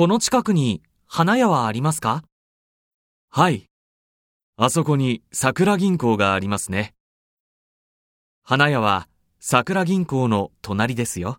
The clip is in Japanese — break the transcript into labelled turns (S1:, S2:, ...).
S1: この近くに花屋はありますか？
S2: はい。あそこに桜銀行がありますね。花屋は桜銀行の隣ですよ。